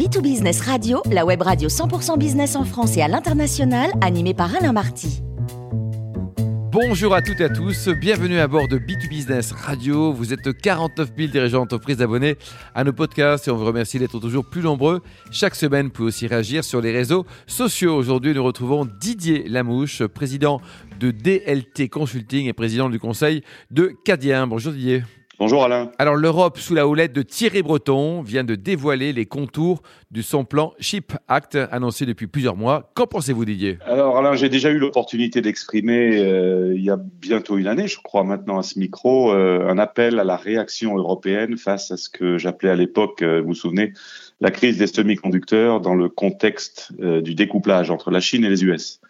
B2Business Radio, la web radio 100% business en France et à l'international, animée par Alain Marty. Bonjour à toutes et à tous, bienvenue à bord de B2Business Radio. Vous êtes 49 000 dirigeants d'entreprise abonnés à nos podcasts et on vous remercie d'être toujours plus nombreux. Chaque semaine, vous pouvez aussi réagir sur les réseaux sociaux. Aujourd'hui, nous retrouvons Didier Lamouche, président de DLT Consulting et président du conseil de Cadien. Bonjour Didier. Bonjour Alain. Alors l'Europe, sous la houlette de Thierry Breton, vient de dévoiler les contours de son plan Chip Act annoncé depuis plusieurs mois. Qu'en pensez-vous Didier? Alors Alain, j'ai déjà eu l'opportunité d'exprimer euh, il y a bientôt une année, je crois maintenant à ce micro, euh, un appel à la réaction européenne face à ce que j'appelais à l'époque, euh, vous vous souvenez, la crise des semi-conducteurs dans le contexte du découplage entre la Chine et les US.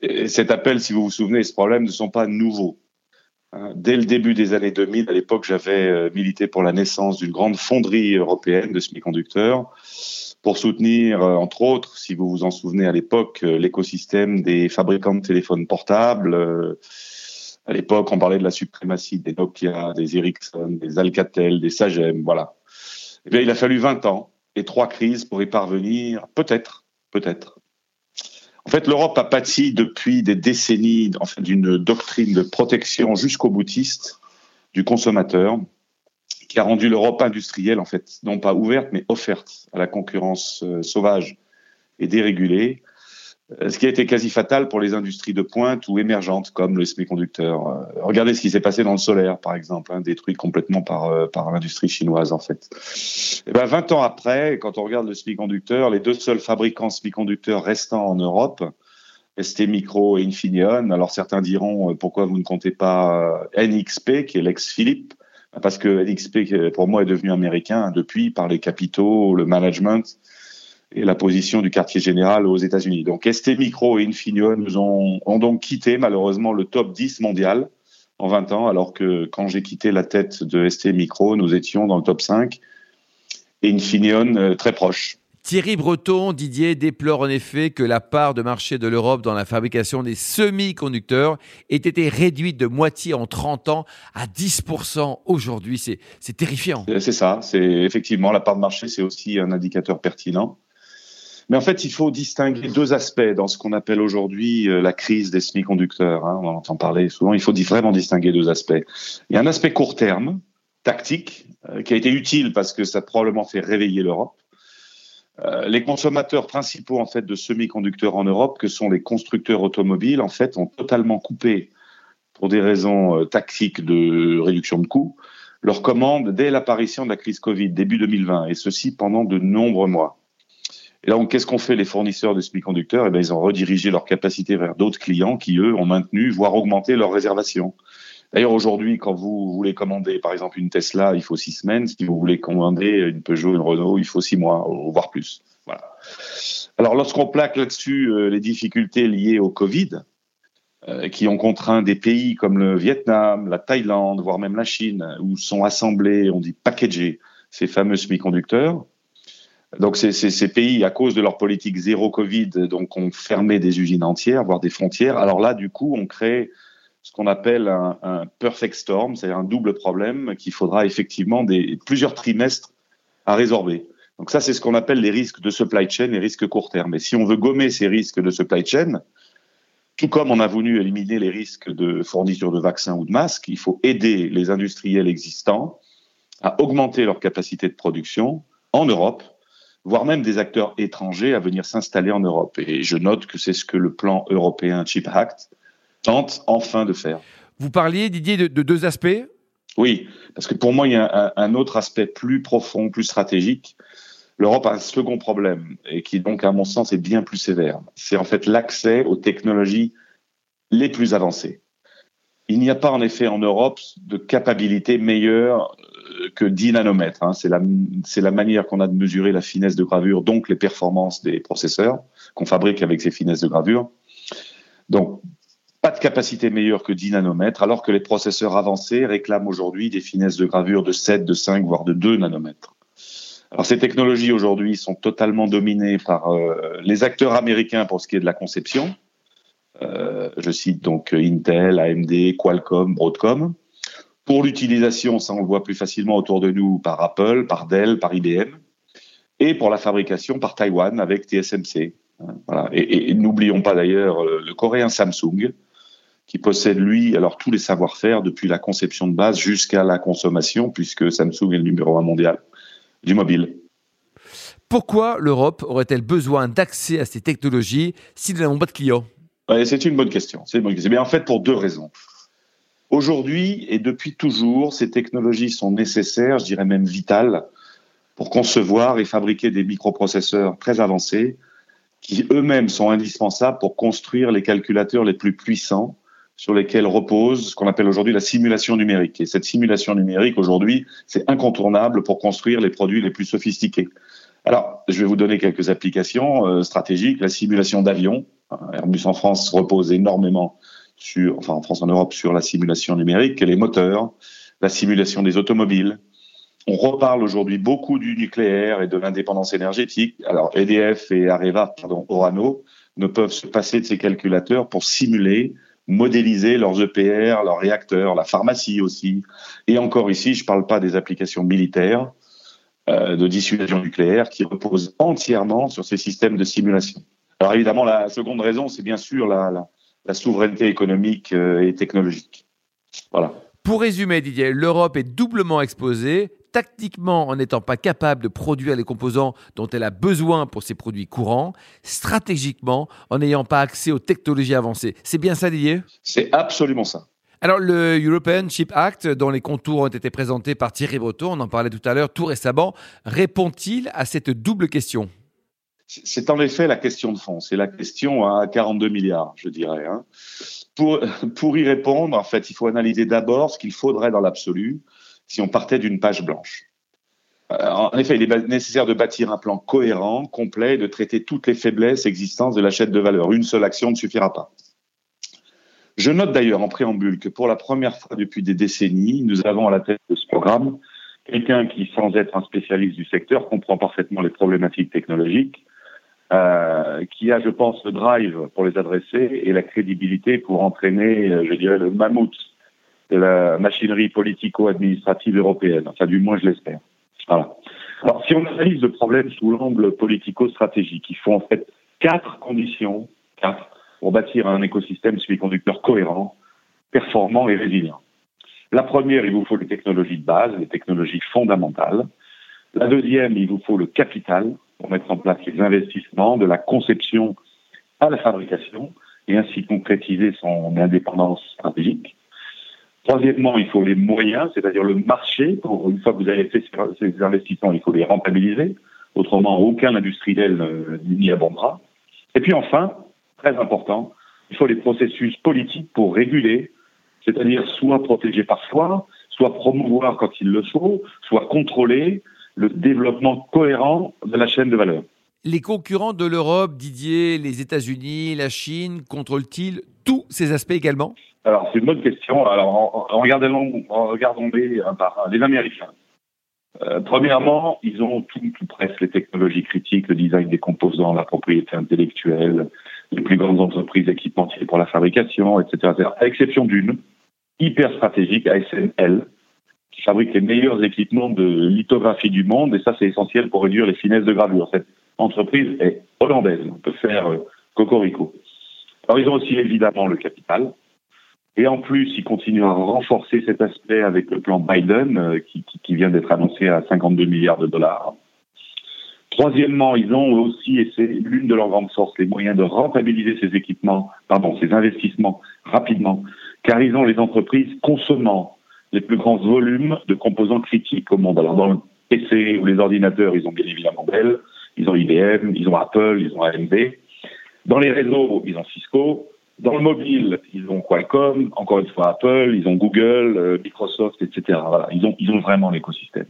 Et cet appel, si vous vous souvenez, ce problème ne sont pas nouveaux. Hein, dès le début des années 2000, à l'époque, j'avais euh, milité pour la naissance d'une grande fonderie européenne de semi-conducteurs pour soutenir, euh, entre autres, si vous vous en souvenez à l'époque, euh, l'écosystème des fabricants de téléphones portables. À l'époque, on parlait de la suprématie des Nokia, des Ericsson, des Alcatel, des Sagem, voilà. Eh bien, il a fallu 20 ans et trois crises pour y parvenir, peut-être, peut-être. En fait, l'Europe a pâti depuis des décennies d'une doctrine de protection jusqu'au boutiste du consommateur qui a rendu l'Europe industrielle, en fait, non pas ouverte, mais offerte à la concurrence euh, sauvage et dérégulée, ce qui a été quasi fatal pour les industries de pointe ou émergentes comme le semi-conducteur. Euh, regardez ce qui s'est passé dans le solaire, par exemple, hein, détruit complètement par, euh, par l'industrie chinoise, en fait. Et ben, 20 ans après, quand on regarde le semi-conducteur, les deux seuls fabricants semi-conducteurs restants en Europe, ST Micro et Infineon, alors certains diront pourquoi vous ne comptez pas NXP, qui est l'ex-Philippe, parce que NXP, pour moi, est devenu américain depuis par les capitaux, le management, et la position du quartier général aux États-Unis. Donc ST Micro et Infineon nous ont, ont, donc quitté malheureusement le top 10 mondial en 20 ans, alors que quand j'ai quitté la tête de ST Micro, nous étions dans le top 5 et Infineon euh, très proche. Thierry Breton, Didier, déplore en effet que la part de marché de l'Europe dans la fabrication des semi-conducteurs ait été réduite de moitié en 30 ans à 10% aujourd'hui. C'est terrifiant. C'est ça, c'est effectivement la part de marché, c'est aussi un indicateur pertinent. Mais en fait, il faut distinguer deux aspects dans ce qu'on appelle aujourd'hui euh, la crise des semi-conducteurs. Hein. on en entend parler souvent. Il faut vraiment distinguer deux aspects. Il y a un aspect court terme, tactique, euh, qui a été utile parce que ça a probablement fait réveiller l'Europe. Euh, les consommateurs principaux en fait de semi-conducteurs en Europe, que sont les constructeurs automobiles, en fait, ont totalement coupé, pour des raisons tactiques de réduction de coûts, leurs commandes dès l'apparition de la crise Covid début 2020, et ceci pendant de nombreux mois. Et donc, qu'est-ce qu'ont fait les fournisseurs de semi-conducteurs? Eh bien, ils ont redirigé leur capacité vers d'autres clients qui, eux, ont maintenu, voire augmenté leurs réservations. D'ailleurs, aujourd'hui, quand vous voulez commander, par exemple, une Tesla, il faut six semaines. Si vous voulez commander une Peugeot, une Renault, il faut six mois, voire plus. Voilà. Alors, lorsqu'on plaque là-dessus euh, les difficultés liées au Covid, euh, qui ont contraint des pays comme le Vietnam, la Thaïlande, voire même la Chine, où sont assemblés, on dit packagés, ces fameux semi-conducteurs, donc ces, pays, à cause de leur politique zéro Covid, donc ont fermé des usines entières, voire des frontières. Alors là, du coup, on crée ce qu'on appelle un, perfect storm, c'est-à-dire un double problème qu'il faudra effectivement plusieurs trimestres à résorber. Donc ça, c'est ce qu'on appelle les risques de supply chain, les risques court terme. Et si on veut gommer ces risques de supply chain, tout comme on a voulu éliminer les risques de fourniture de vaccins ou de masques, il faut aider les industriels existants à augmenter leur capacité de production en Europe voire même des acteurs étrangers à venir s'installer en Europe. Et je note que c'est ce que le plan européen Chip Act tente enfin de faire. Vous parliez, Didier, de, deux aspects? Oui, parce que pour moi, il y a un, autre aspect plus profond, plus stratégique. L'Europe a un second problème, et qui donc, à mon sens, est bien plus sévère. C'est en fait l'accès aux technologies les plus avancées. Il n'y a pas en effet en Europe de capacité meilleure que 10 nanomètres. Hein. C'est la, manière qu'on a de mesurer la finesse de gravure, donc les performances des processeurs qu'on fabrique avec ces finesses de gravure. Donc, pas de capacité meilleure que 10 nanomètres, alors que les processeurs avancés réclament aujourd'hui des finesses de gravure de 7, de 5, voire de 2 nanomètres. Alors ces technologies aujourd'hui sont totalement dominées par euh, les acteurs américains pour ce qui est de la conception. Euh, je cite donc Intel, AMD, Qualcomm, Broadcom. Pour l'utilisation, ça on le voit plus facilement autour de nous par Apple, par Dell, par IBM. et pour la fabrication par Taïwan avec TSMC. Voilà. Et, n'oublions pas d'ailleurs le coréen Samsung, qui possède lui alors tous les savoir-faire depuis la conception de base jusqu'à la consommation, puisque Samsung est le numéro un mondial du mobile. Pourquoi l'Europe aurait-elle besoin d'accès à ces technologies si nous n'avons pas de clients? C'est une bonne question. C'est Mais en fait, pour deux raisons. Aujourd'hui et depuis toujours, ces technologies sont nécessaires, je dirais même vitales, pour concevoir et fabriquer des microprocesseurs très avancés qui eux-mêmes sont indispensables pour construire les calculateurs les plus puissants sur lesquels repose ce qu'on appelle aujourd'hui la simulation numérique. Et cette simulation numérique, aujourd'hui, c'est incontournable pour construire les produits les plus sophistiqués. Alors, je vais vous donner quelques applications euh, stratégiques. La simulation d'avion. Airbus en France repose énormément en France, en Europe, sur la simulation numérique, les moteurs, la simulation des automobiles. On reparle aujourd'hui beaucoup du nucléaire et de l'indépendance énergétique. Alors EDF et Areva, pardon, Orano, ne peuvent se passer de ces calculateurs pour simuler, modéliser leurs EPR, leurs réacteurs, la pharmacie aussi. Et encore ici, je ne parle pas des applications militaires euh, de dissuasion nucléaire qui reposent entièrement sur ces systèmes de simulation. Alors évidemment, la seconde raison, c'est bien sûr la, la souveraineté économique euh, et technologique. Voilà. Pour résumer, Didier, l'Europe est doublement exposée, tactiquement en n'étant pas capable de produire les composants dont elle a besoin pour ses produits courants, stratégiquement en n'ayant pas accès aux technologies avancées. C'est bien ça, Didier? C'est absolument ça. Alors, le European Chip Act, dont les contours ont été présentés par Thierry Breton, on en parlait tout à l'heure, tout récemment, répond-il à cette double question? C'est en effet la question de fond. C'est la question à 42 milliards, je dirais. Hein. Pour, pour y répondre, en fait, il faut analyser d'abord ce qu'il faudrait dans l'absolu si on partait d'une page blanche. Euh, en effet, il est nécessaire de bâtir un plan cohérent, complet, de traiter toutes les faiblesses existantes de la chaîne de valeur. Une seule action ne suffira pas. Je note d'ailleurs en préambule que pour la première fois depuis des décennies, nous avons à la tête de ce programme quelqu'un qui, sans être un spécialiste du secteur, comprend parfaitement les problématiques technologiques euh, qui a, je pense, le drive pour les adresser et la crédibilité pour entraîner, euh, je dirais, le mammouth de la machinerie politico-administrative européenne. Enfin, du moins, je l'espère. Voilà. Alors, si on analyse le problème sous l'angle politico-stratégique, il faut en fait quatre conditions, quatre, pour bâtir un écosystème semi-conducteur cohérent, performant et résilient. La première, il vous faut les technologies de base, les technologies fondamentales. La deuxième, il vous faut le capital, pour mettre en place les investissements de la conception à la fabrication et ainsi concrétiser son indépendance stratégique. Troisièmement, il faut les moyens, c'est-à-dire le marché. Une fois que vous avez fait ces investissements, il faut les rentabiliser. Autrement, aucun industriel n'y abondera. Et puis enfin, très important, il faut les processus politiques pour réguler, c'est-à-dire soit protéger parfois, soit promouvoir quand il le faut, soit contrôler, le développement cohérent de la chaîne de valeur. Les concurrents de l'Europe, Didier, les États-Unis, la Chine, contrôlent-ils tous ces aspects également? Alors, c'est une bonne question. Alors, regardons, les un par. Les Américains. Euh, premièrement, ils ont tout, tout presque les technologies critiques, le design des composants, la propriété intellectuelle, les plus grandes entreprises équipementières pour la fabrication, etc. À exception d'une, hyper stratégique, ASML, qui fabrique les meilleurs équipements de lithographie du monde, et ça c'est essentiel pour réduire les finesses de gravure. Cette entreprise est hollandaise, on peut faire euh, cocorico. Alors ils ont aussi évidemment le capital, et en plus ils continuent à renforcer cet aspect avec le plan Biden euh, qui, qui, vient d'être annoncé à 52 milliards de dollars. Troisièmement, ils ont aussi, et c'est l'une de leurs grandes forces, les moyens de rentabiliser ces équipements, pardon, ces investissements rapidement, car ils ont les entreprises consommant les plus grands volumes de composants critiques au monde. Alors dans le PC ou les ordinateurs, ils ont bien évidemment Dell, ils ont IBM, ils ont Apple, ils ont AMD. Dans les réseaux, ils ont Cisco. Dans le mobile, ils ont Qualcomm, encore une fois Apple, ils ont Google, euh, Microsoft, etc. Voilà, ils ont, vraiment l'écosystème.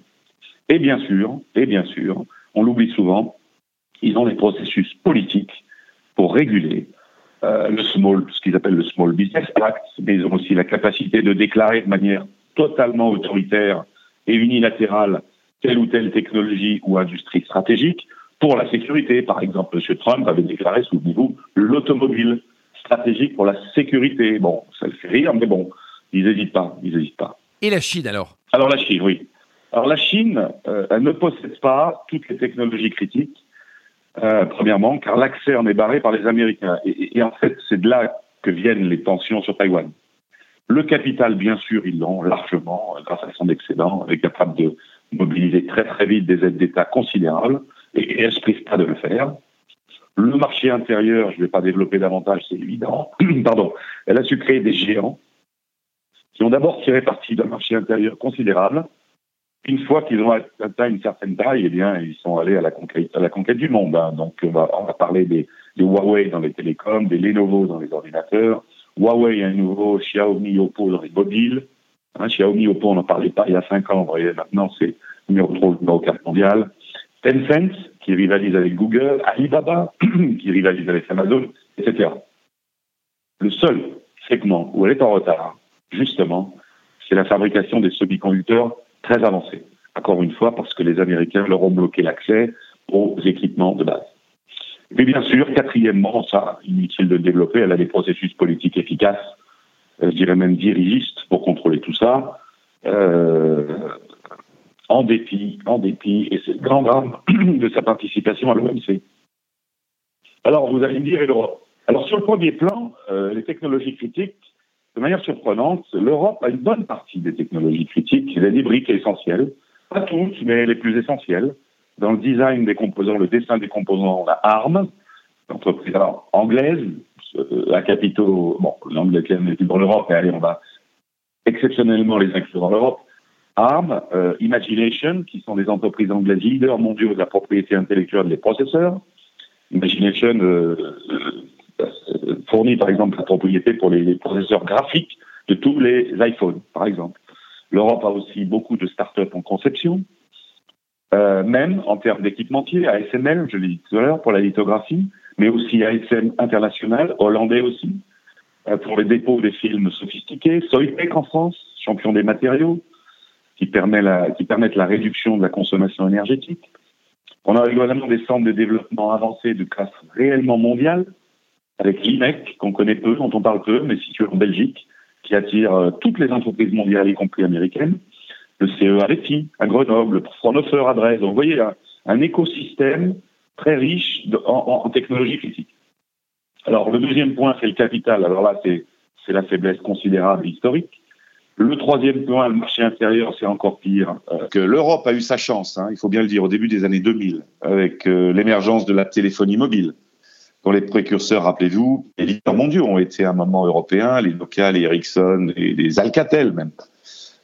Et bien sûr, et bien sûr, on l'oublie souvent, ils ont des processus politiques pour réguler euh, le small, ce qu'ils appellent le Small Business Act, mais ils ont aussi la capacité de déclarer de manière totalement autoritaire et unilatérale telle ou telle technologie ou industrie stratégique pour la sécurité. Par exemple, M. Trump avait déclaré, souvenez-vous, l'automobile stratégique pour la sécurité. Bon, ça le fait rire, mais bon, ils n'hésitent pas, ils n'hésitent pas. Et la Chine alors? Alors la Chine, oui. Alors la Chine, euh, elle ne possède pas toutes les technologies critiques, euh, premièrement, car l'accès en est barré par les Américains. Et, et en fait, c'est de là que viennent les tensions sur Taïwan. Le capital, bien sûr, ils l'ont largement, grâce à son excédent, est capable de mobiliser très très vite des aides d'État considérables, et, elle ne se prive pas de le faire. Le marché intérieur, je ne vais pas développer davantage, c'est évident. Pardon. Elle a su créer des géants qui ont d'abord tiré parti d'un marché intérieur considérable. Une fois qu'ils ont atteint une certaine taille, eh bien, ils sont allés à la conquête, à la conquête du monde. Hein. Donc, on va, parler des, Huawei dans les télécoms, des Lenovo dans les ordinateurs, Huawei à nouveau, Xiaomi, Oppo dans les mobiles. Hein, Xiaomi, Oppo, on n'en parlait pas il y a cinq ans. Vous voyez, maintenant, c'est numéro 3, numéro 4 mondial. Tencent, qui rivalise avec Google, Alibaba, qui rivalise avec Amazon, etc. Le seul segment où elle est en retard, justement, c'est la fabrication des semi-conducteurs très avancés. Encore une fois, parce que les Américains leur ont bloqué l'accès aux équipements de base. Puis bien sûr, quatrièmement, ça, inutile de le développer, elle a des processus politiques efficaces, euh, je dirais même dirigistes pour contrôler tout ça. Euh, en dépit, en dépit, et c'est le grand drame de sa participation à l'OMC. Alors, vous allez me dire, et l'Europe Alors, sur le premier plan, euh, les technologies critiques, de manière surprenante, l'Europe a une bonne partie des technologies critiques, elle a des briques essentielles, pas toutes, mais les plus essentielles. Dans le design des composants, le dessin des composants, on a ARM, l'entreprise anglaise, euh, à capitaux, bon, l'Angleterre n'est plus dans l'Europe, mais allez, on va exceptionnellement les inclure dans l'Europe. ARM, euh, Imagination, qui sont des entreprises anglaises leaders mondiaux de la propriété intellectuelle des processeurs. Imagination euh, euh, fournit par exemple la propriété pour les, processeurs graphiques de tous les iPhones, par exemple. L'Europe a aussi beaucoup de start-up en conception, même en termes d'équipementier, ASML, je l'ai dit tout à l'heure, pour la lithographie, mais aussi ASM International, hollandais aussi, pour les dépôts des films sophistiqués, Soitec en France, champion des matériaux, qui, permet la, qui permettent la réduction de la consommation énergétique. On a également des centres de développement avancés de classe réellement mondiale, avec l'IMEC, qu'on connaît peu, dont on parle peu, mais situé en Belgique, qui attire euh, toutes les entreprises mondiales, y compris américaines. Le CE à Grenoble, le Fraunhofer à Dresde. Donc, vous voyez, un, écosystème très riche en, en, technologie critique. Alors, le deuxième point, c'est le capital. Alors là, c'est la faiblesse considérable historique. Le troisième point, le marché intérieur, c'est encore pire. Euh, l'Europe a eu sa chance, hein, il faut bien le dire, au début des années 2000, avec euh, l'émergence de la téléphonie mobile, dont les précurseurs, rappelez-vous, les leaders mondiaux ont été à un moment européen, les Nokia, les Ericsson et les Alcatel même.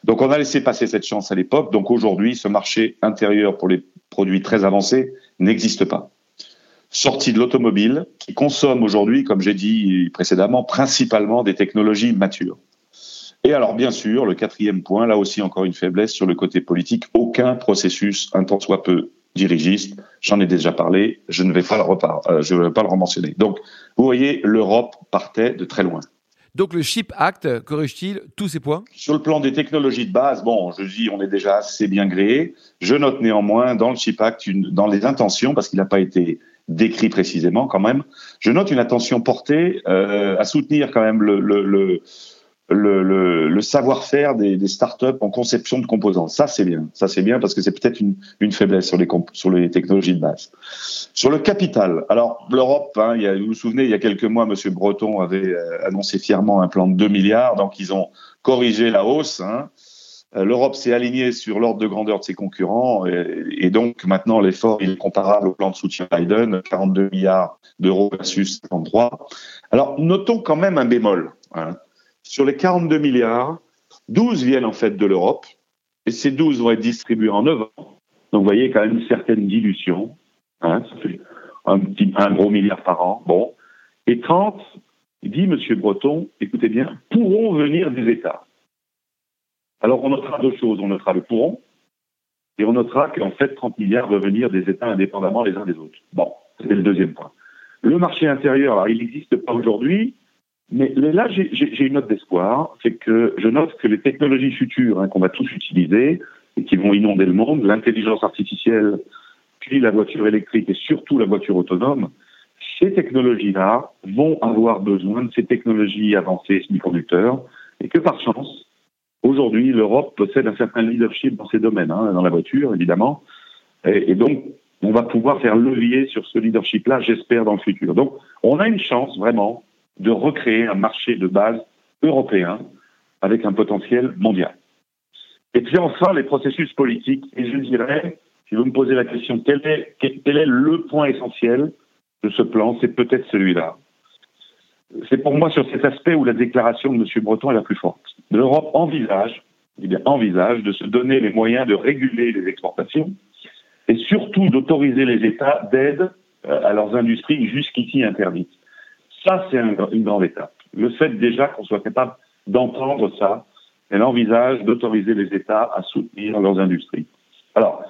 Donc on a laissé passer cette chance à l'époque. Donc aujourd'hui, ce marché intérieur pour les produits très avancés n'existe pas. Sorti de l'automobile, qui consomme aujourd'hui, comme j'ai dit précédemment, principalement des technologies matures. Et alors, bien sûr, le quatrième point, là aussi encore une faiblesse sur le côté politique, aucun processus, un tant soit peu dirigiste. J'en ai déjà parlé, je ne vais pas le, repar euh, vais pas le rementionner. Donc, vous voyez, l'Europe partait de très loin. Donc le Chip Act corrige-t-il tous ces points? Sur le plan des technologies de base, bon, je dis on est déjà assez bien gréé. Je note néanmoins dans le Chip Act, dans les intentions, parce qu'il n'a pas été décrit précisément quand même, je note une attention portée euh, à soutenir quand même le, le, le le, le, le savoir-faire des, des, startups en conception de composants. Ça, c'est bien. Ça, c'est bien parce que c'est peut-être une, une, faiblesse sur les, sur les technologies de base. Sur le capital, alors l'Europe, hein, vous vous souvenez, il y a quelques mois, Monsieur Breton avait euh, annoncé fièrement un plan de 2 milliards, donc ils ont corrigé la hausse. Hein. Euh, L'Europe s'est alignée sur l'ordre de grandeur de ses concurrents et, et donc maintenant l'effort est comparable au plan de soutien Biden, 42 milliards d'euros versus 53. Alors notons quand même un bémol. Hein. Sur les 42 milliards, 12 viennent en fait de l'Europe, et ces 12 vont être distribués en 9 ans. Donc vous voyez quand même une certaine dilution. Hein, ça un, petit, gros milliard par an. Bon. Et 30, dit M. Breton, écoutez bien, pourront venir des États. Alors on notera deux choses. On notera le pourront, et on notera qu'en fait 30 milliards vont venir des États indépendamment les uns des autres. Bon, c'est le deuxième point. Le marché intérieur, alors il n'existe pas aujourd'hui, mais là, j'ai une note d'espoir, c'est que je note que les technologies futures hein, qu'on va tous utiliser et qui vont inonder le monde, l'intelligence artificielle, puis la voiture électrique et surtout la voiture autonome, ces technologies-là vont avoir besoin de ces technologies avancées semi-conducteurs et que par chance, Aujourd'hui, l'Europe possède un certain leadership dans ces domaines, hein, dans la voiture évidemment, et, et, donc on va pouvoir faire levier sur ce leadership-là, j'espère, dans le futur. Donc on a une chance vraiment de recréer un marché de base européen avec un potentiel mondial. Et puis enfin, les processus politiques, et je dirais, si vous me posez la question, quel est, le point essentiel de ce plan? C'est peut-être celui-là. C'est pour moi sur cet aspect où la déclaration de M. Breton est la plus forte. L'Europe envisage, eh envisage de se donner les moyens de réguler les exportations et surtout d'autoriser les États d'aide euh, à leurs industries jusqu'ici interdites. Ça, c'est un, une grande étape. Le fait déjà qu'on soit capable d'entendre ça, elle envisage d'autoriser les États à soutenir leurs industries. Alors,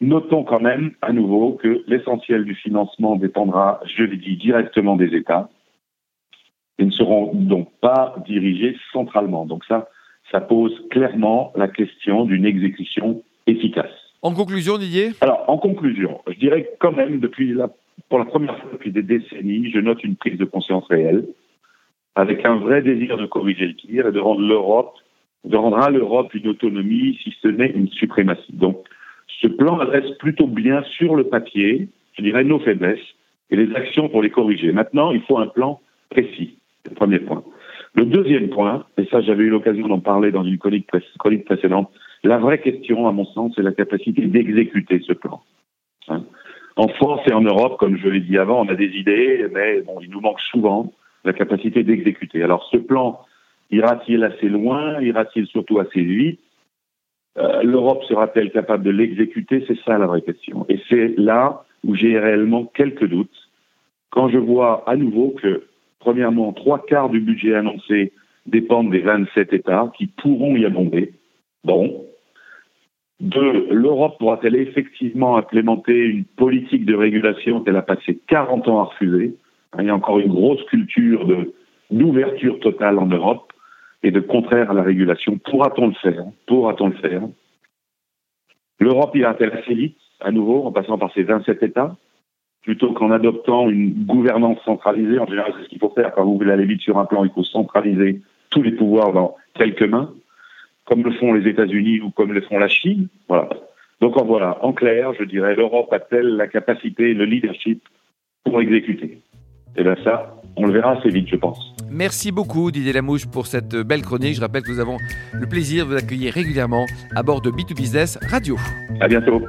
notons quand même à nouveau que l'essentiel du financement dépendra, je l'ai dit, directement des États et ne seront donc pas dirigés centralement. Donc ça, ça pose clairement la question d'une exécution efficace. En conclusion, Didier? Alors, en conclusion, je dirais quand même, depuis la, pour la première fois depuis des décennies, je note une prise de conscience réelle, avec un vrai désir de corriger le tir et de rendre l'Europe, de rendre à l'Europe une autonomie, si ce n'est une suprématie. Donc, ce plan adresse plutôt bien sur le papier, je dirais, nos faiblesses et les actions pour les corriger. Maintenant, il faut un plan précis. C'est le premier point. Le deuxième point, et ça j'avais eu l'occasion d'en parler dans une chronique, précédente, la vraie question, à mon sens, c'est la capacité d'exécuter ce plan. Hein en France et en Europe, comme je l'ai dit avant, on a des idées, mais bon, il nous manque souvent la capacité d'exécuter. Alors ce plan ira-t-il assez loin? Ira-t-il surtout assez vite? Euh, L'Europe sera-t-elle capable de l'exécuter? C'est ça la vraie question. Et c'est là où j'ai réellement quelques doutes quand je vois à nouveau que Premièrement, trois quarts du budget annoncé dépendent des 27 États qui pourront y abonder. Bon. Deux, l'Europe pourra-t-elle effectivement implémenter une politique de régulation qu'elle a passé 40 ans à refuser Il y a encore une grosse culture d'ouverture totale en Europe et de contraire à la régulation. Pourra-t-on le faire? Pourra-t-on le faire? L'Europe ira-t-elle assez vite, à nouveau, en passant par ses 27 États plutôt qu'en adoptant une gouvernance centralisée? En général, c'est ce qu'il faut faire. Quand vous voulez aller vite sur un plan, il faut centraliser tous les pouvoirs dans quelques mains, comme le font les États-Unis ou comme le font la Chine. Voilà. Donc en voilà, en clair, je dirais, l'Europe a-t-elle la capacité, le leadership pour exécuter? Et bien ça, on le verra assez vite, je pense. Merci beaucoup Didier Lamouche pour cette belle chronique. Je rappelle que nous avons le plaisir de vous accueillir régulièrement à bord de B2Business Radio. À bientôt.